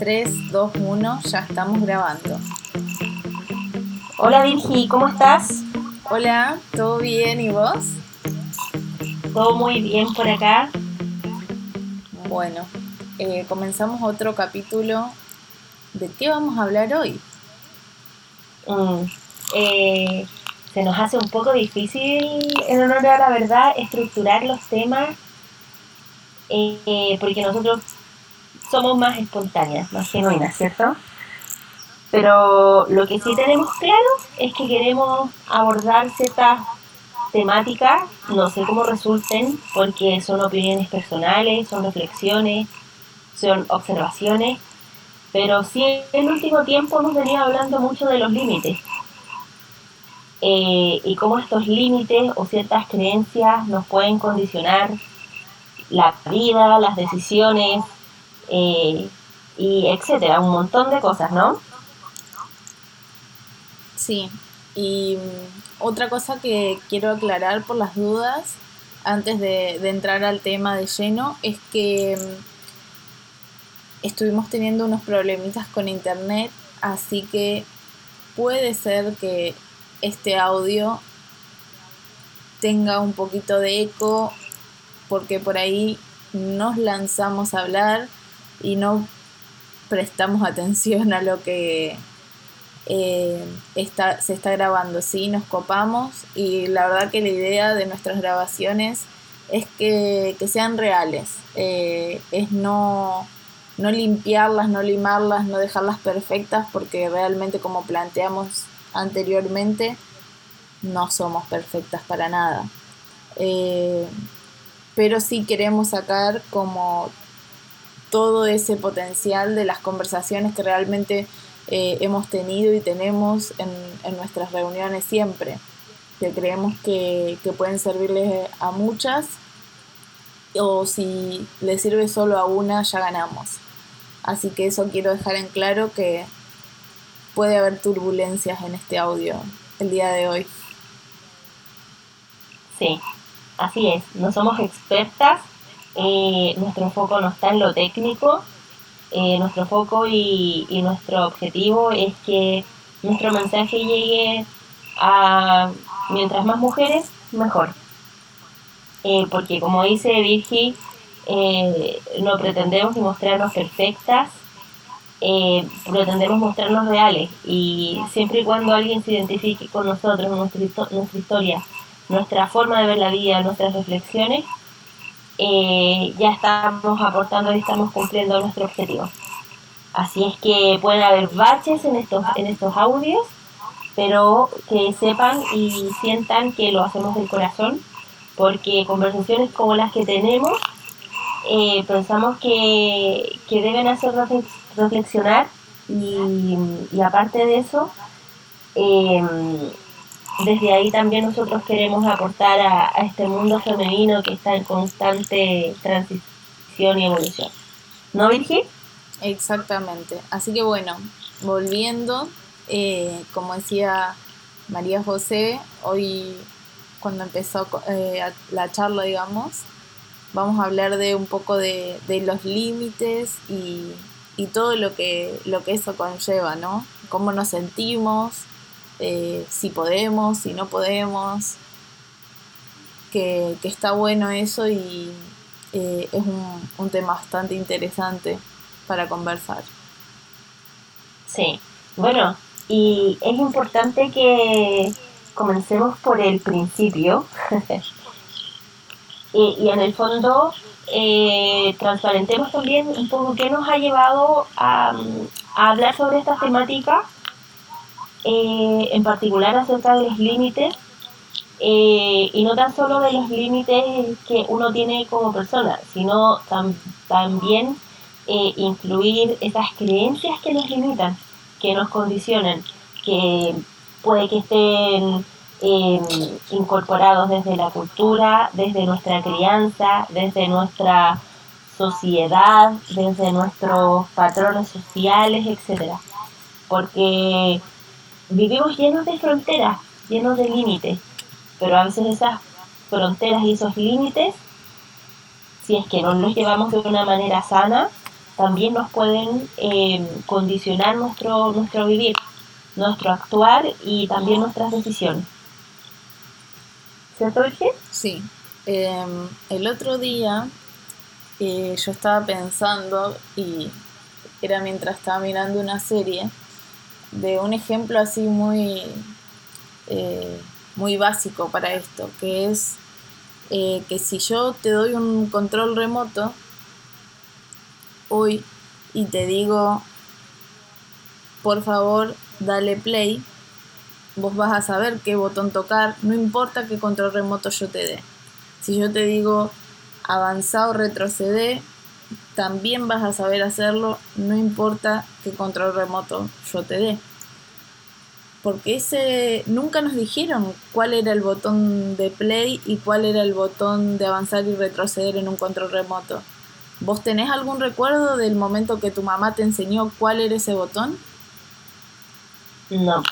3, 2, 1, ya estamos grabando. Hola Virgi, ¿cómo estás? Hola, ¿todo bien y vos? Todo muy bien por acá. Bueno, eh, comenzamos otro capítulo. ¿De qué vamos a hablar hoy? Mm, eh, se nos hace un poco difícil, en honor a la verdad, estructurar los temas eh, porque nosotros somos más espontáneas, más genuinas, ¿cierto? Pero lo que sí tenemos claro es que queremos abordar ciertas temáticas, no sé cómo resulten, porque son opiniones personales, son reflexiones, son observaciones, pero sí en el último tiempo hemos venido hablando mucho de los límites. Eh, y cómo estos límites o ciertas creencias nos pueden condicionar la vida, las decisiones, y etcétera, un montón de cosas, ¿no? Sí, y mm, otra cosa que quiero aclarar por las dudas antes de, entrar al tema de lleno es que mm, estuvimos teniendo unos problemitas con internet, así que puede ser que este audio tenga un poquito de eco porque por ahí nos lanzamos a hablar y no prestamos atención a lo que eh, está, se está grabando, ¿sí? Nos copamos y la verdad que la idea de nuestras grabaciones es que, sean reales, eh, es no, no limpiarlas, no limarlas, no dejarlas perfectas porque realmente como planteamos anteriormente no somos perfectas para nada. Eh, pero sí queremos sacar como todo ese potencial de las conversaciones que realmente eh, hemos tenido y tenemos en, nuestras reuniones siempre, que creemos que, pueden servirles a muchas o si les sirve solo a una ya ganamos. Así que eso quiero dejar en claro que puede haber turbulencias en este audio el día de hoy. Sí, así es, no somos expertas eh, nuestro foco no está en lo técnico, eh, nuestro foco y, nuestro objetivo es que nuestro mensaje llegue a mientras más mujeres, mejor. Eh, porque como dice Virgi, no pretendemos mostrarnos perfectas, pretendemos mostrarnos reales y siempre y cuando alguien se identifique con nosotros, nuestra, nuestra historia, nuestra forma de ver la vida, nuestras reflexiones, eh, ya estamos aportando y estamos cumpliendo nuestro objetivo. Así es que pueden haber baches en estos, en estos audios, pero que sepan y sientan que lo hacemos del corazón, porque conversaciones como las que tenemos, eh, pensamos que, que, deben hacer reflexionar y, aparte de eso, eh, desde ahí también nosotros queremos aportar a, este mundo femenino que está en constante transición y evolución. ¿No, Virgil? Exactamente. Así que bueno, volviendo, eh, como decía María José, hoy cuando empezó eh, la charla, digamos, vamos a hablar de un poco de, los límites y, y, todo lo que, lo que eso conlleva, ¿no? Cómo nos sentimos, eh, si podemos, si no podemos, que, está bueno eso y eh, es un, tema bastante interesante para conversar. Sí, bueno, y es importante que comencemos por el principio y, en el fondo eh, transparentemos también un poco qué nos ha llevado a, a hablar sobre esta temática eh, en particular acerca de los límites, eh, y no tan solo de los límites que uno tiene como persona, sino también eh, incluir esas creencias que nos limitan, que nos condicionan, que puede que estén em, incorporados desde la cultura, desde nuestra crianza, desde nuestra sociedad, desde nuestros patrones sociales, etcétera. Porque vivimos llenos de fronteras, llenos de límites, pero a veces esas fronteras y esos límites, si es que no los llevamos de una manera sana, también nos pueden eh, condicionar nuestro, nuestro vivir, nuestro actuar y también nuestras decisiones. ¿Cierto, Virgen? Sí. Em, el otro día eh, yo estaba pensando, y era mientras estaba mirando una serie, de un ejemplo así muy, eh, muy básico para esto, que es que si yo te doy un control remoto, hoy y te digo, por favor, dale play, vos vas a saber qué botón tocar, no importa qué control remoto yo te dé. Si yo te digo avanzar o retroceder, también vas a saber hacerlo, no importa qué control remoto yo te dé. Porque ese nunca nos dijeron cuál era el botón de play y cuál era el botón de avanzar y retroceder en un control remoto. ¿Vos tenés algún recuerdo del momento que tu mamá te enseñó cuál era ese botón? No,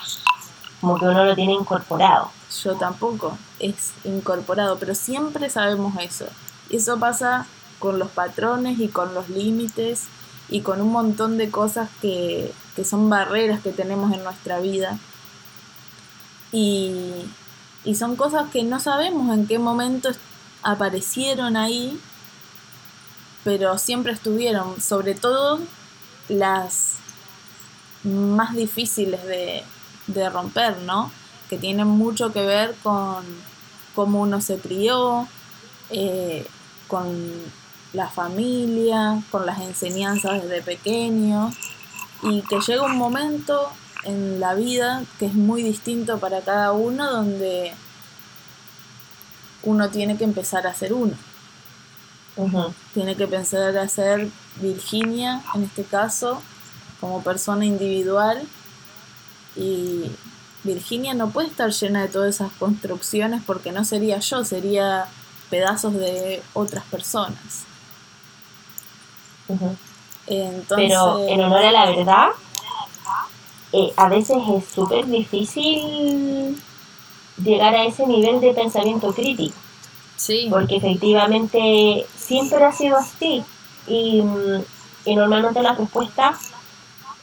como que uno lo tiene incorporado. Yo tampoco, es incorporado, pero siempre sabemos eso. Y eso pasa con los patrones y con los límites y con un montón de cosas que, que son barreras que tenemos en nuestra vida. Y, y son cosas que no sabemos en qué momento aparecieron ahí pero siempre estuvieron, sobre todo las más difíciles de, romper, ¿no? Que tienen mucho que ver con cómo uno se crió, eh, con la familia, con las enseñanzas desde pequeño, y que llega un momento en la vida que es muy distinto para cada uno, donde uno tiene que empezar a ser uno. Tiene que pensar a ser Virginia, en este caso, como persona individual. Y Virginia no puede estar llena de todas esas construcciones porque no sería yo, sería pedazos de otras personas. Pero en honor a la verdad, eh, a veces es súper difícil llegar a ese nivel de pensamiento crítico. Porque efectivamente siempre ha sido así. Y, normalmente las respuestas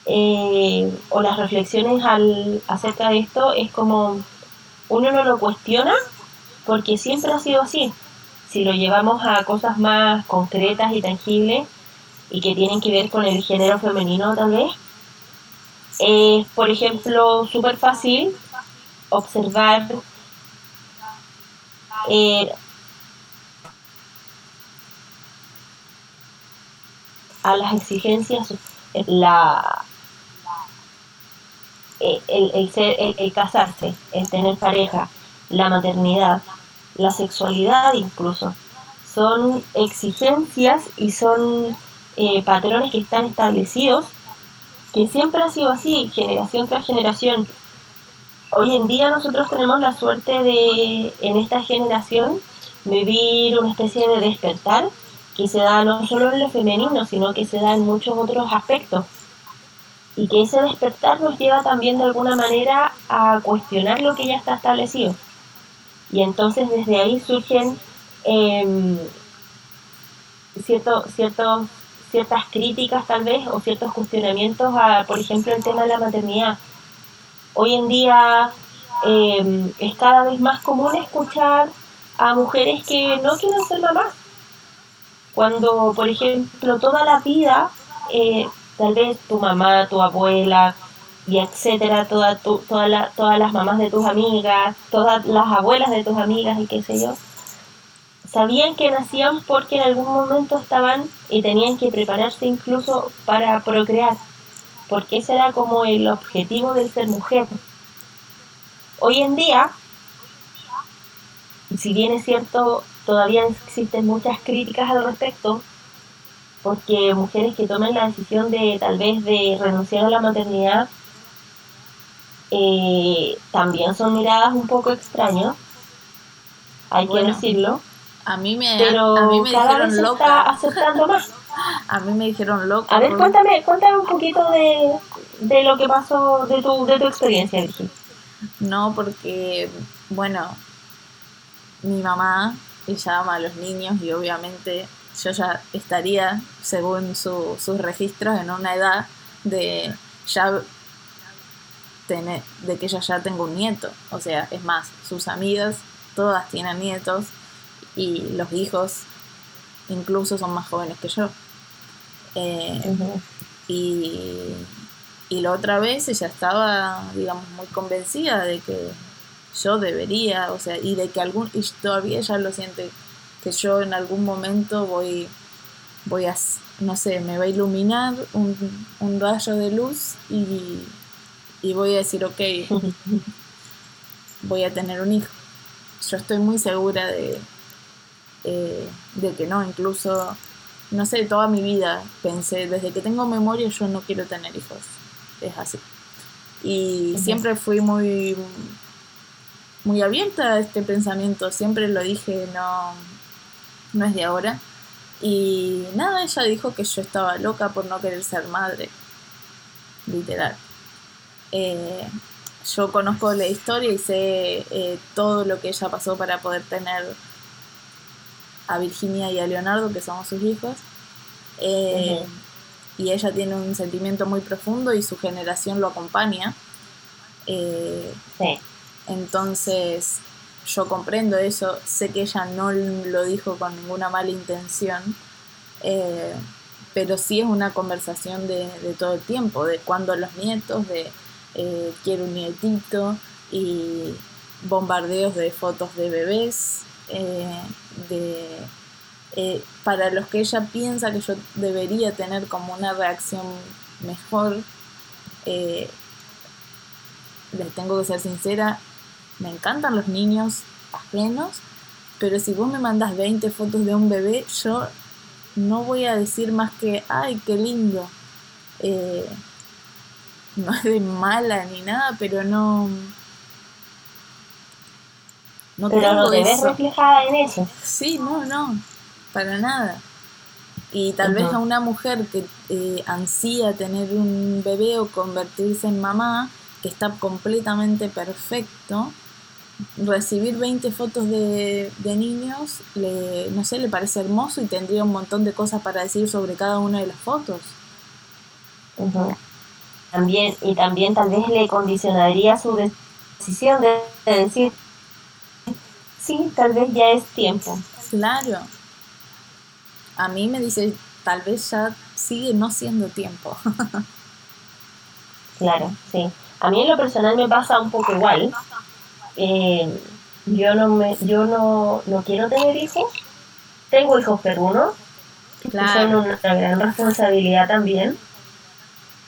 eh, o las reflexiones al, acerca de esto es como uno no lo cuestiona porque siempre ha sido así. Si lo llevamos a cosas más concretas y tangibles y que tienen que ver con el género femenino tal vez, es por ejemplo súper fácil observar eh, a las exigencias, la, eh, el, ser, el, casarse, el tener pareja, la maternidad, la sexualidad incluso, son exigencias y son eh, patrones que están establecidos, que siempre ha sido así, generación tras generación. Hoy en día nosotros tenemos la suerte de, en esta generación, vivir una especie de despertar que se da no solo en lo femenino, sino que se da en muchos otros aspectos. Y que ese despertar nos lleva también de alguna manera a cuestionar lo que ya está establecido. Y entonces desde ahí surgen eh, cierto, ciertas críticas tal vez o ciertos cuestionamientos a, por ejemplo, el tema de la maternidad. Hoy en día em, es cada vez más común escuchar a mujeres que no quieren ser mamás cuando, por ejemplo, toda la vida, eh, tal vez tu mamá, tu abuela, y etcétera, toda todas las mamás de tus amigas, todas las abuelas de tus amigas y qué sé yo, sabían que nacían porque en algún momento estaban y tenían que prepararse incluso para procrear, porque ese era como el objetivo del ser mujer. Hoy en día, si bien es cierto, todavía existen muchas críticas al respecto, porque mujeres que toman la decisión de tal vez de renunciar a la maternidad eh, también son miradas un poco extrañas, hay que decirlo. A mí me, pero a mí me dijeron loca. aceptando más. a mí me dijeron loca. A ver, cuéntame, cuéntame un poquito de, de lo que pasó, de tu, de tu experiencia, Virginia. No, porque, bueno, mi mamá ella ama a los niños y obviamente yo ya estaría, según sus registros, en una edad de ya tener, de que ella ya tengo un nieto. O sea, es más, sus amigas todas tienen nietos y los hijos incluso son más jóvenes que yo. Eh, y, y la otra vez ella estaba, digamos, muy convencida de que yo debería, o sea, y de que algún, y todavía ella lo siente, que yo en algún momento voy, voy a, no sé, me va a iluminar un, un rayo de luz y, y voy a decir, ok, voy a tener un hijo. Yo estoy muy segura de, eh, de que no, incluso, no sé, toda mi vida pensé, desde que tengo memoria yo no quiero tener hijos, es así. Y siempre fui muy, muy abierta a este pensamiento, siempre lo dije, no, no es de ahora. Y nada, ella dijo que yo estaba loca por no querer ser madre, literal. Eh, yo conozco la historia y sé eh, todo lo que ella pasó para poder tener a Virginia y a Leonardo, que somos sus hijos. Eh, y ella tiene un sentimiento muy profundo y su generación lo acompaña. sí. Entonces, yo comprendo eso, sé que ella no lo dijo con ninguna mala intención, pero sí es una conversación de, de, todo el tiempo, de cuando los nietos, de eh, quiero un nietito y bombardeos de fotos de bebés, eh, de, eh, para los que ella piensa que yo debería tener como una reacción mejor, les tengo que ser sincera, me encantan los niños ajenos, pero si vos me mandas 20 fotos de un bebé, yo no voy a decir más que, ay, qué lindo no es de mala ni nada, pero no. No pero no te ves reflejada en eso. Sí, no, no, para nada. Y tal vez a una mujer que eh, ansía tener un bebé o convertirse en mamá, que está completamente perfecto, recibir 20 fotos de, de niños, le, no sé, le parece hermoso y tendría un montón de cosas para decir sobre cada una de las fotos también y también tal vez le condicionaría su decisión de, decir sí tal vez ya es tiempo. Claro. A mí me dice tal vez ya sigue no siendo tiempo. Claro sí. A mí en lo personal me pasa un poco igual. Eh, yo no me yo no, no quiero tener hijos. Tengo hijos perunos claro. que son una gran responsabilidad también.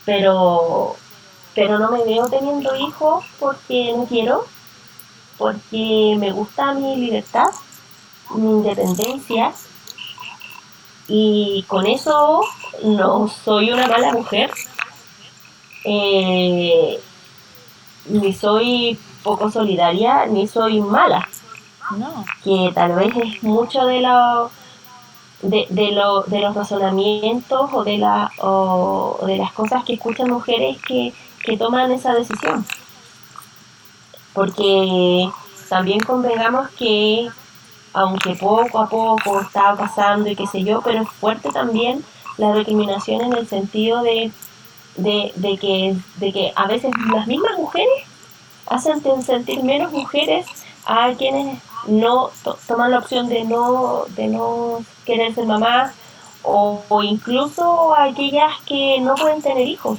Pero, pero no me veo teniendo hijos porque no quiero, porque me gusta mi libertad, mi independencia, y con eso no soy una mala mujer, eh, ni soy poco solidaria, ni soy mala. No. Que tal vez es mucho de lo de, de, lo, de los razonamientos o de, la, o de las cosas que escuchan mujeres que, que toman esa decisión. Porque también convengamos que, aunque poco a poco está pasando y qué sé yo, pero es fuerte también la recriminación en el sentido de, de, de, que, de que a veces las mismas mujeres hacen sentir menos mujeres a quienes no toman la opción de no, de no querer ser mamás o, incluso aquellas que no pueden tener hijos.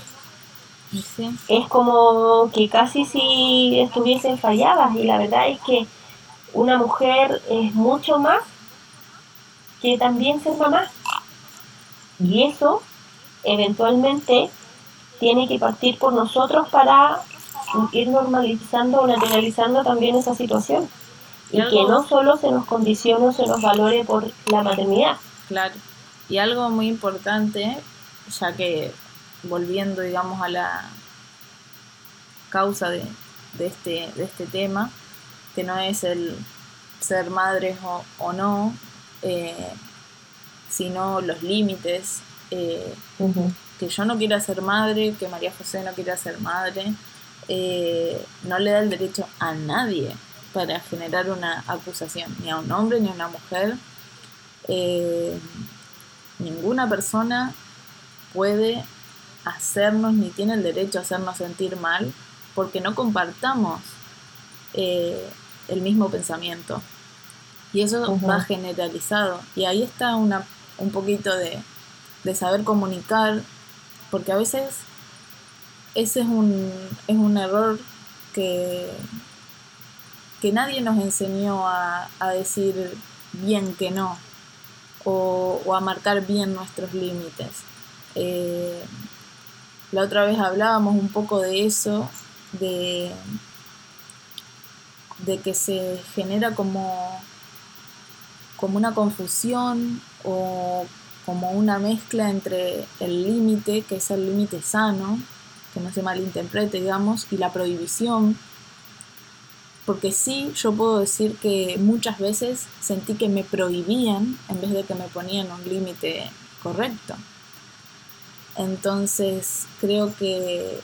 Es como que casi si estuviesen falladas y la verdad es que una mujer es mucho más que también ser mamá. Y eso eventualmente tiene que partir por nosotros para ir normalizando o naturalizando también esa situación y, que no solo se nos condicione o se nos valore por la maternidad. Claro. Y algo muy importante, ya que volviendo, digamos, a la causa de, este, de este tema, que no es el ser madres o, no, eh, sino los límites, eh, que yo no quiera ser madre, que María José no quiera ser madre, eh, no le da el derecho a nadie para generar una acusación, ni a un hombre ni a una mujer. Ninguna persona puede hacernos ni tiene el derecho a hacernos sentir mal porque no compartamos eh, el mismo pensamiento. Y eso va generalizado. Y ahí está una, un poquito de, de saber comunicar, porque a veces ese es un, es un error que, que nadie nos enseñó a, decir bien que no o, a marcar bien nuestros límites. Eh, la otra vez hablábamos un poco de eso, de, de que se genera como, como una confusión o como una mezcla entre el límite, que es el límite sano, que no se malinterprete, digamos, y la prohibición. Porque sí, yo puedo decir que muchas veces sentí que me prohibían en vez de que me ponían un límite correcto. Entonces creo que,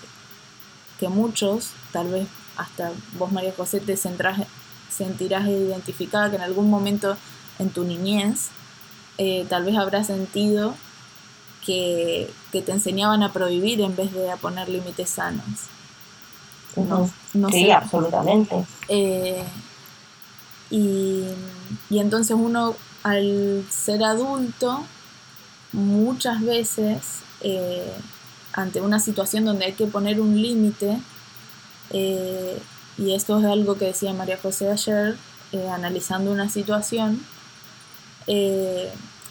que muchos, tal vez hasta vos María José, te sentirás identificada que en algún momento en tu niñez eh, tal vez habrás sentido que, te enseñaban a prohibir en vez de a poner límites sanos. sí, absolutamente. Eh, y, entonces uno al ser adulto muchas veces eh, ante una situación donde hay que poner un límite, eh, y esto es algo que decía María José ayer, analizando una situación,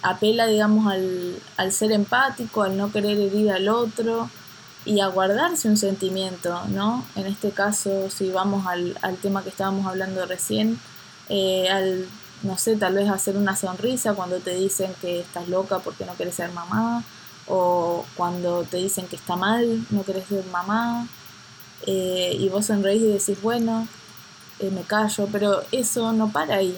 apela, digamos, al, al, ser empático, al no querer herir al otro y a guardarse un sentimiento, ¿no? En este caso, si vamos al, al tema que estábamos hablando recién, eh, al, no sé, tal vez hacer una sonrisa cuando te dicen que estás loca porque no quieres ser mamá, o cuando te dicen que está mal, no querés ser mamá, eh, y vos sonreís y decís, bueno, eh, me callo, pero eso no para ahí,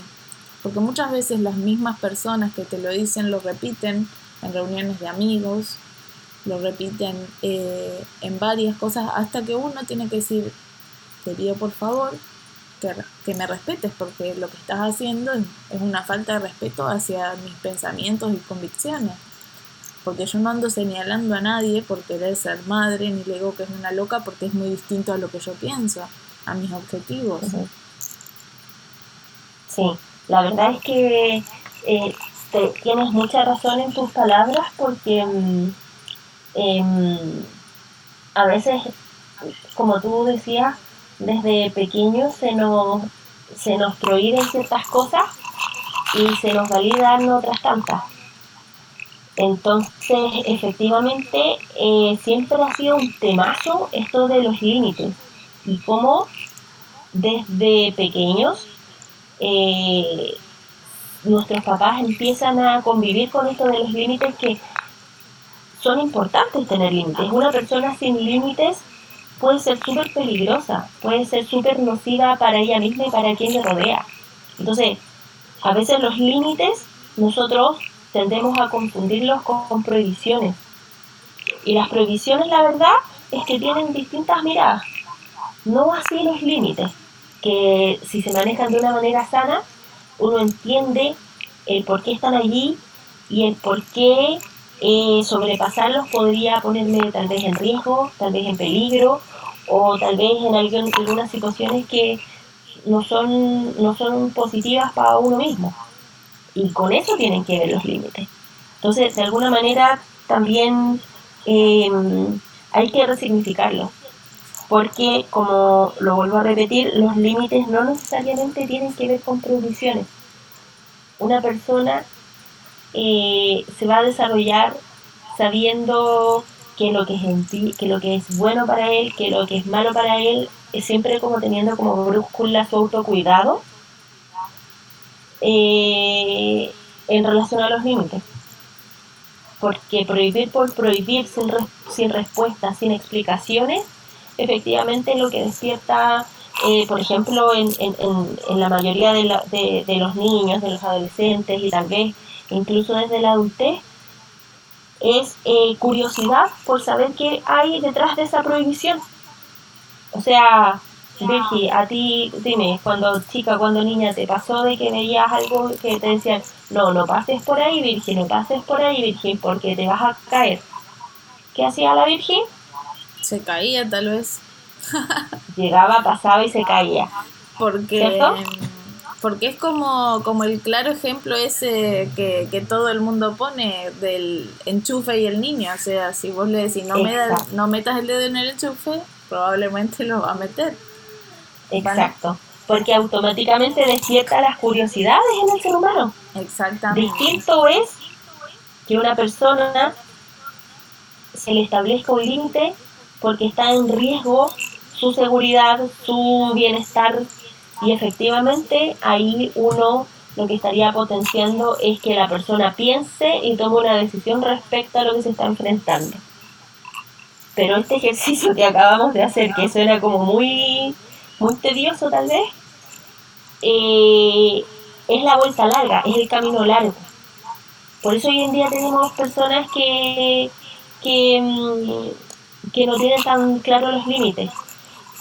porque muchas veces las mismas personas que te lo dicen lo repiten en reuniones de amigos, lo repiten eh, en varias cosas, hasta que uno tiene que decir, te pido por favor que, que, me respetes, porque lo que estás haciendo es, una falta de respeto hacia mis pensamientos y convicciones. Porque yo no ando señalando a nadie por querer ser madre, ni le digo que es una loca, porque es muy distinto a lo que yo pienso, a mis objetivos. Sí, la verdad es que eh, tienes mucha razón en tus palabras porque mm, em, a veces, como tú decías, desde pequeños se nos, se nos prohíben ciertas cosas y se nos validan otras tantas. Entonces, efectivamente, eh, siempre ha sido un temazo esto de los límites y cómo desde pequeños eh, nuestros papás empiezan a convivir con esto de los límites que son importantes tener límites. Una persona sin límites puede ser súper peligrosa, puede ser súper nociva para ella misma y para quien le rodea. Entonces, a veces los límites nosotros tendemos a confundirlos con prohibiciones. Y las prohibiciones, la verdad, es que tienen distintas miradas. No así los límites que si se manejan de una manera sana, uno entiende el por qué están allí y el por qué eh, sobrepasarlos podría ponerme tal vez en riesgo, tal vez en peligro o tal vez en algunas situaciones que no son, no son positivas para uno mismo. Y con eso tienen que ver los límites. Entonces, de alguna manera, también eh, hay que resignificarlo porque, como lo vuelvo a repetir, los límites no necesariamente tienen que ver con prohibiciones. Una persona eh, se va a desarrollar sabiendo que lo que, es que lo que es bueno para él, que lo que es malo para él, es siempre como teniendo como brújula su autocuidado eh, en relación a los límites. Porque prohibir por prohibir sin, sin respuestas, sin explicaciones, efectivamente lo que despierta, eh, por ejemplo, en, la mayoría de, los niños, de los adolescentes y tal vez incluso desde la adultez, es eh, curiosidad por saber qué hay detrás de esa prohibición. O sea, Virgi, a ti, dime, cuando chica, cuando niña, ¿te pasó de que veías algo que te decían, no, no pases por ahí, Virgen, no pases por ahí, Virgen, porque te vas a caer. ¿Qué hacía la Virgen? Se caía tal vez. Llegaba, pasaba y se caía. Porque, porque es como, como el claro ejemplo ese que, que, todo el mundo pone del enchufe y el niño. O sea, si vos le decís no, me no metas el dedo en el enchufe, probablemente lo va a meter. Exacto. Porque automáticamente despierta las curiosidades en el ser humano. Exactamente. Distinto es que una persona se le establezca un límite porque está en riesgo su seguridad, su bienestar y efectivamente ahí uno lo que estaría potenciando es que la persona piense y tome una decisión respecto a lo que se está enfrentando. Pero este ejercicio que acabamos de hacer, que suena como muy, muy tedioso tal vez, eh, es la vuelta larga, es el camino largo. Por eso hoy en día tenemos personas que, que, mm, que no tienen tan claros los límites.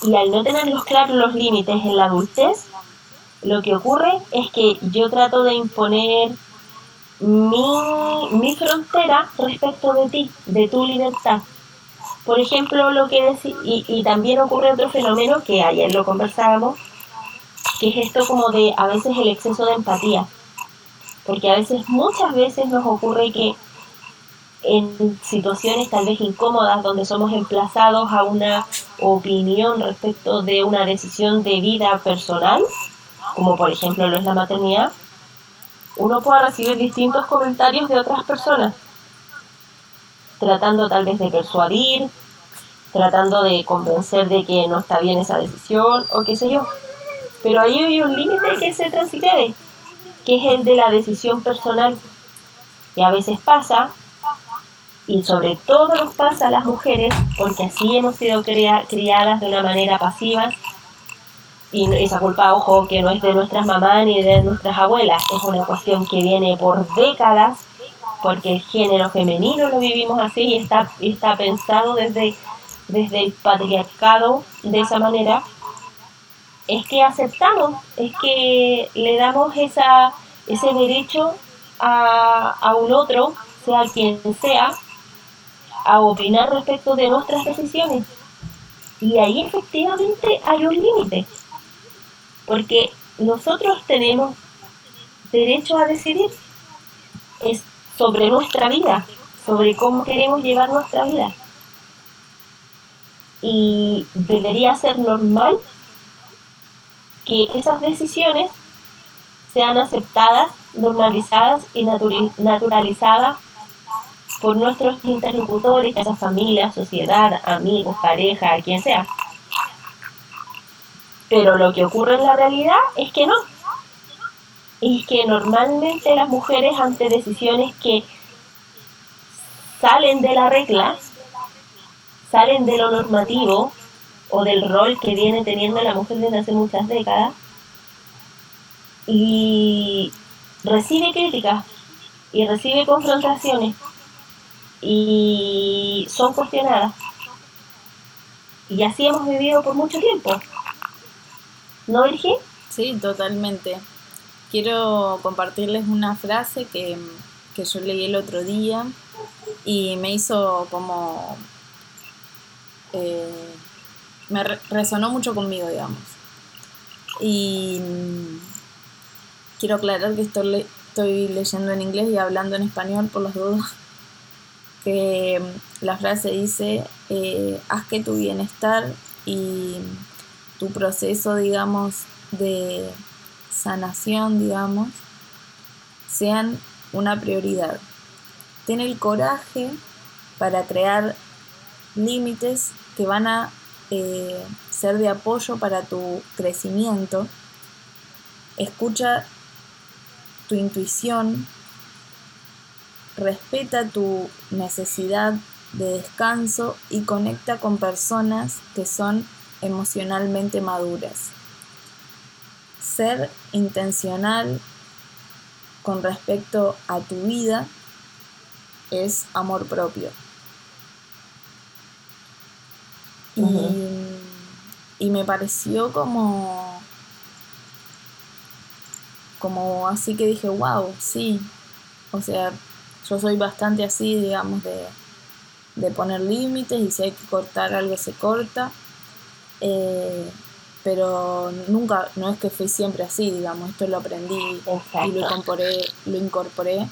Y al no tener los claros los límites en la adultez, lo que ocurre es que yo trato de imponer mi, mi frontera respecto de ti, de tu libertad. Por ejemplo, lo que y, y también ocurre otro fenómeno que ayer lo conversábamos, que es esto como de a veces el exceso de empatía. Porque a veces, muchas veces nos ocurre que en situaciones tal vez incómodas donde somos emplazados a una opinión respecto de una decisión de vida personal, como por ejemplo lo es la maternidad, uno puede recibir distintos comentarios de otras personas, tratando tal vez de persuadir, tratando de convencer de que no está bien esa decisión o qué sé yo. Pero ahí hay un límite que se transgrede, que es el de la decisión personal. Y a veces pasa y sobre todo nos pasa a las mujeres, porque así hemos sido criadas de una manera pasiva, y esa culpa, ojo, que no es de nuestras mamás ni de nuestras abuelas, es una cuestión que viene por décadas, porque el género femenino lo vivimos así y está, está pensado desde, desde el patriarcado de esa manera, es que aceptamos, es que le damos esa, ese derecho a, a un otro, sea quien sea, a opinar respecto de nuestras decisiones. Y ahí efectivamente hay un límite, porque nosotros tenemos derecho a decidir es sobre nuestra vida, sobre cómo queremos llevar nuestra vida. Y debería ser normal que esas decisiones sean aceptadas, normalizadas y naturalizadas por nuestros interlocutores, esa familia, sociedad, amigos, pareja, quien sea. Pero lo que ocurre en la realidad es que no. Y que normalmente las mujeres ante decisiones que salen de la regla, salen de lo normativo o del rol que viene teniendo la mujer desde hace muchas décadas, y recibe críticas y recibe confrontaciones y son cuestionadas. Y así hemos vivido por mucho tiempo. ¿No, Virgin? Sí, totalmente. Quiero compartirles una frase que, que yo leí el otro día y me hizo como... Eh, me resonó mucho conmigo, digamos. Y quiero aclarar que estoy, estoy leyendo en inglés y hablando en español por las dudas que la frase dice, eh, haz que tu bienestar y tu proceso, digamos, de sanación, digamos, sean una prioridad. Ten el coraje para crear límites que van a eh, ser de apoyo para tu crecimiento. Escucha tu intuición, respeta tu necesidad de descanso y conecta con personas que son emocionalmente maduras. Ser intencional con respecto a tu vida es amor propio. y, me pareció como como así que dije, wow, sí. O sea, yo soy bastante así, digamos, de, de poner límites y si hay que cortar algo se corta. Eh, pero nunca, no es que fui siempre así, digamos, esto lo aprendí y lo incorporé, lo incorporé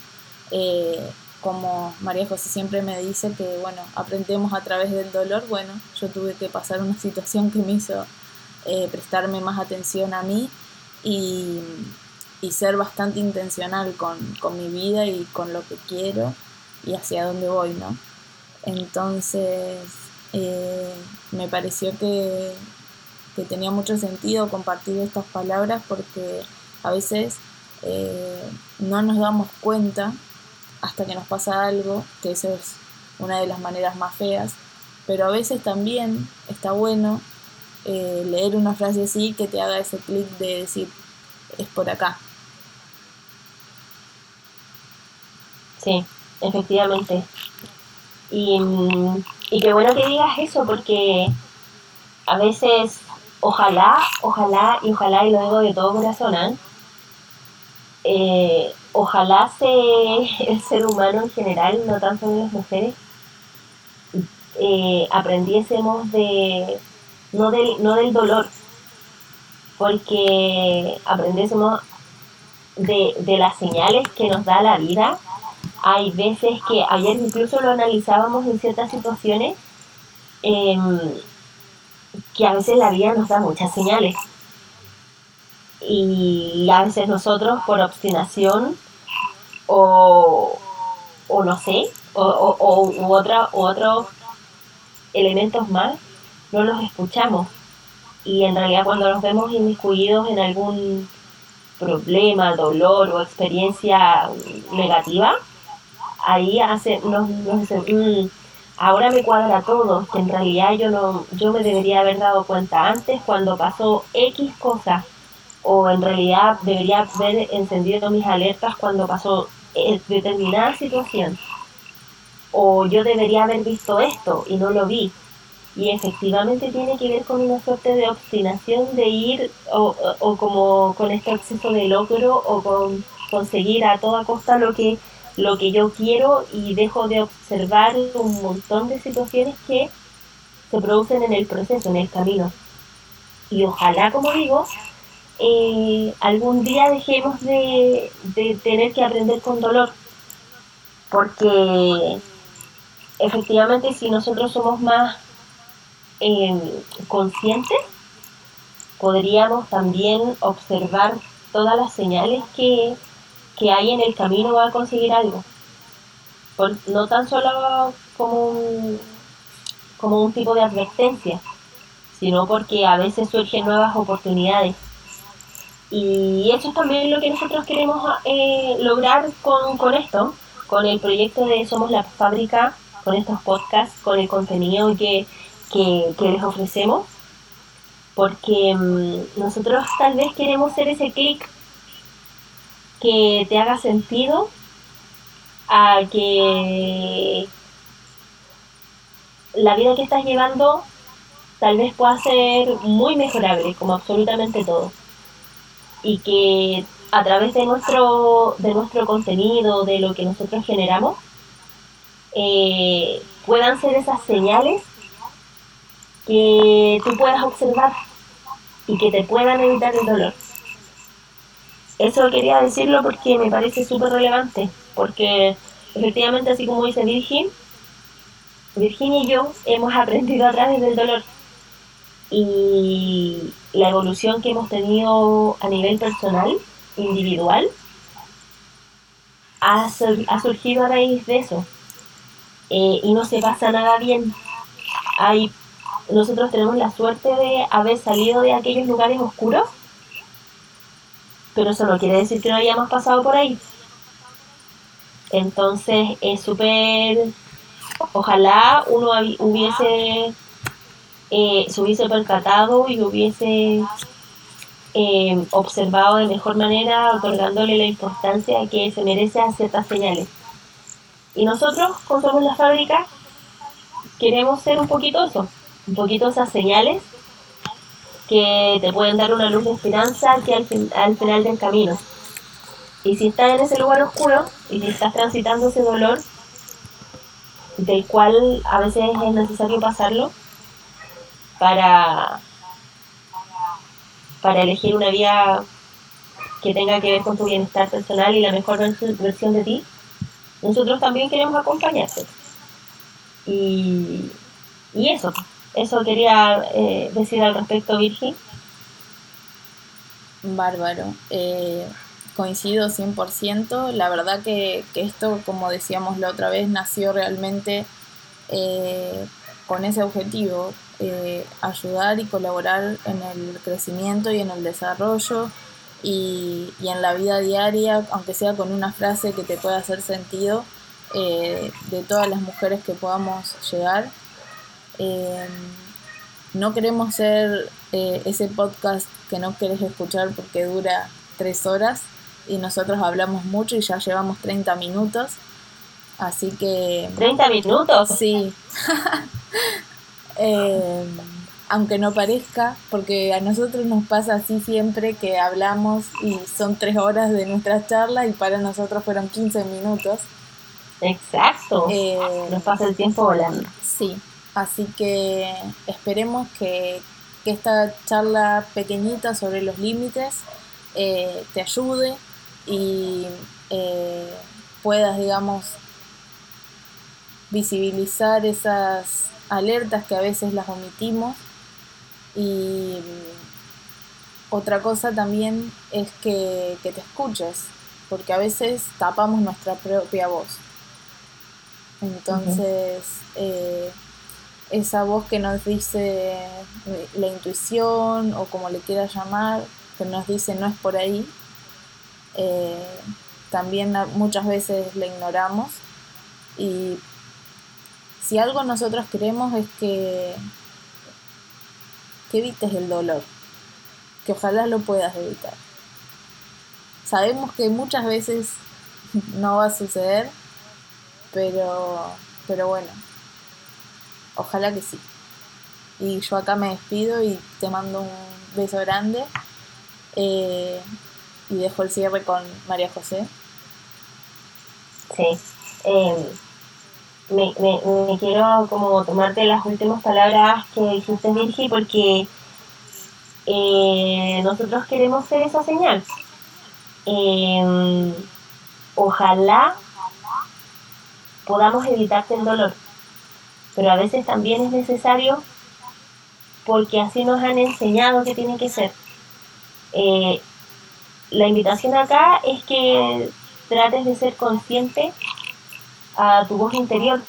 eh, como María José siempre me dice que, bueno, aprendemos a través del dolor, bueno, yo tuve que pasar una situación que me hizo eh, prestarme más atención a mí y, ser bastante intencional con, con mi vida y con lo que quiero y hacia dónde voy, ¿no? Entonces, eh, me pareció que, que, tenía mucho sentido compartir estas palabras porque a veces eh, no nos damos cuenta hasta que nos pasa algo, que eso es una de las maneras más feas, pero a veces también está bueno eh, leer una frase así que te haga ese clic de decir, es por acá. Sí, efectivamente. Y, y qué bueno que digas eso, porque a veces, ojalá, ojalá y ojalá, y lo digo de todo corazón, ¿eh? eh ojalá se, el ser humano en general, no tanto las mujeres, eh, aprendiésemos de no del, no del dolor, porque aprendiésemos de, de las señales que nos da la vida hay veces que ayer incluso lo analizábamos en ciertas situaciones em, que a veces la vida nos da muchas señales. Y a veces nosotros por obstinación o, o no sé o, o, u, otra, u otros elementos más no los escuchamos. Y en realidad cuando nos vemos inmiscuidos en algún problema, dolor o experiencia negativa, ahí hace, nos, nos dicen, mm, ahora me cuadra todo, que en realidad yo no, yo me debería haber dado cuenta antes cuando pasó X cosa, o en realidad debería haber encendido mis alertas cuando pasó eh, determinada situación, o yo debería haber visto esto y no lo vi. Y efectivamente tiene que ver con una suerte de obstinación de ir o, o como con este exceso de logro o con conseguir a toda costa lo que lo que yo quiero y dejo de observar un montón de situaciones que se producen en el proceso, en el camino. Y ojalá, como digo, eh, algún día dejemos de, tener que aprender con dolor, porque efectivamente si nosotros somos más em, conscientes, podríamos también observar todas las señales que que hay en el camino a conseguir algo. no tan solo como un, como un tipo de advertencia, sino porque a veces surgen nuevas oportunidades. Y eso es también lo que nosotros queremos eh, lograr con, con esto, con el proyecto de Somos la Fábrica, con estos podcasts, con el contenido que, que, les ofrecemos, porque mm, nosotros tal vez queremos ser ese clic que te haga sentido a que la vida que estás llevando tal vez pueda ser muy mejorable, como absolutamente todo. Y que a través de nuestro, de nuestro contenido, de lo que nosotros generamos, eh, puedan ser esas señales que tú puedas observar y que te puedan evitar el dolor eso quería decirlo porque me parece súper relevante, porque efectivamente, así como dice Virgin, Virginia y yo hemos aprendido a través del dolor y la evolución que hemos tenido a nivel personal, individual, ha, surgido a raíz de eso. Eh, y no se pasa nada bien. Hay, nosotros tenemos la suerte de haber salido de aquellos lugares oscuros pero eso no quiere decir que no hayamos pasado por ahí. Entonces es súper, ojalá uno hubiese, eh, se hubiese percatado y hubiese eh, observado de mejor manera, otorgándole la importancia que se merece a ciertas señales. Y nosotros, con Somos la Fábrica, queremos ser un poquito eso, un poquito esas señales que te pueden dar una luz de esperanza que al, al final del camino. Y si estás en ese lugar oscuro y si estás transitando ese dolor, del cual a veces es necesario pasarlo para, para elegir una vía que tenga que ver con tu bienestar personal y la mejor versión de ti, nosotros también queremos acompañarte. Y, y eso, eso quería eh, decir al respecto, Virgin. Bárbaro. Eh, coincido 100%. La verdad que, esto, como decíamos la otra vez, nació realmente eh, con ese objetivo, eh, ayudar y colaborar en el crecimiento y en el desarrollo y, en la vida diaria, aunque sea con una frase que te pueda hacer sentido, eh, de todas las mujeres que podamos llegar. No queremos ser ese podcast que no querés escuchar porque dura tres horas, y nosotros hablamos mucho y ya llevamos 30 minutos. Así que... ¿30 minutos? Sí. Eh, aunque no parezca, porque a nosotros nos pasa así siempre que hablamos y son tres horas de nuestra charla y para nosotros fueron 15 minutos. Exacto. Eh, nos pasa el tiempo volando. Sí, así que esperemos que, esta charla pequeñita sobre los límites eh, te ayude, y eh, puedas, digamos, visibilizar esas alertas que a veces las omitimos. Y otra cosa también es que, te escuches, porque a veces tapamos nuestra propia voz. Entonces, eh, esa voz que nos dice la intuición o como le quieras llamar, que nos dice no es por ahí, eh, también muchas veces le ignoramos. Y si algo nosotros queremos es que, que evites el dolor, que ojalá lo puedas evitar. Sabemos que muchas veces no va a suceder, pero, pero bueno, ojalá que sí. Y yo acá me despido y te mando un beso grande. Eh, y dejo el cierre con María José. Sí. Em, me, me, quiero como tomarte las últimas palabras que dijiste, Virgi, porque eh, nosotros queremos ser esa señal. Em, ojalá podamos evitarte el dolor, pero a veces también es necesario porque así nos han enseñado que tiene que ser. Eh, la invitación acá es que trates de ser consciente a tu voz interior,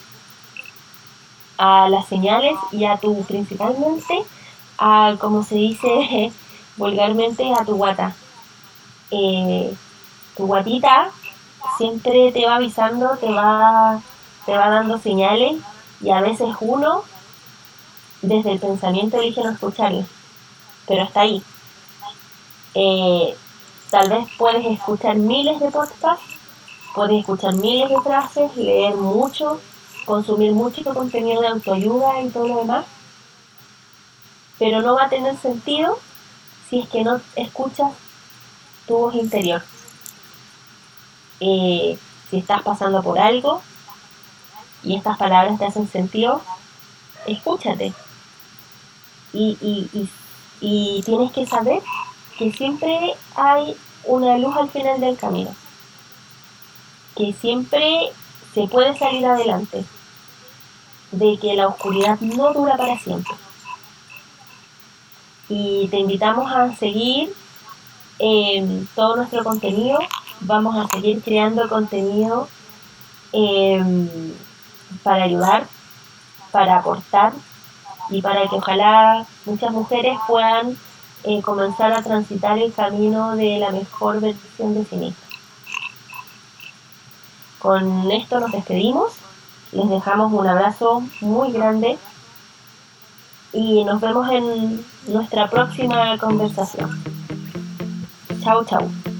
a las señales y a tu, principalmente, a, como se dice vulgarmente, a tu guata. Eh, tu guatita siempre te va avisando, te va, te va dando señales y a veces uno desde el pensamiento elige no escucharle, pero está ahí. Eh, Tal vez puedes escuchar miles de podcasts, puedes escuchar miles de frases, leer mucho, consumir mucho contenido de autoayuda y todo lo demás, pero no va a tener sentido si es que no escuchas tu voz interior. Eh, si estás pasando por algo y estas palabras te hacen sentido, escúchate. Y, y, y tienes que saber que siempre hay una luz al final del camino, que siempre se puede salir adelante, de que la oscuridad no dura para siempre. Y te invitamos a seguir em, todo nuestro contenido, vamos a seguir creando contenido em, para ayudar, para aportar y para que ojalá muchas mujeres puedan eh, comenzar a transitar el camino de la mejor versión de sí misma. Con esto nos despedimos, les dejamos un abrazo muy grande y nos vemos en nuestra próxima conversación. Chao, chao.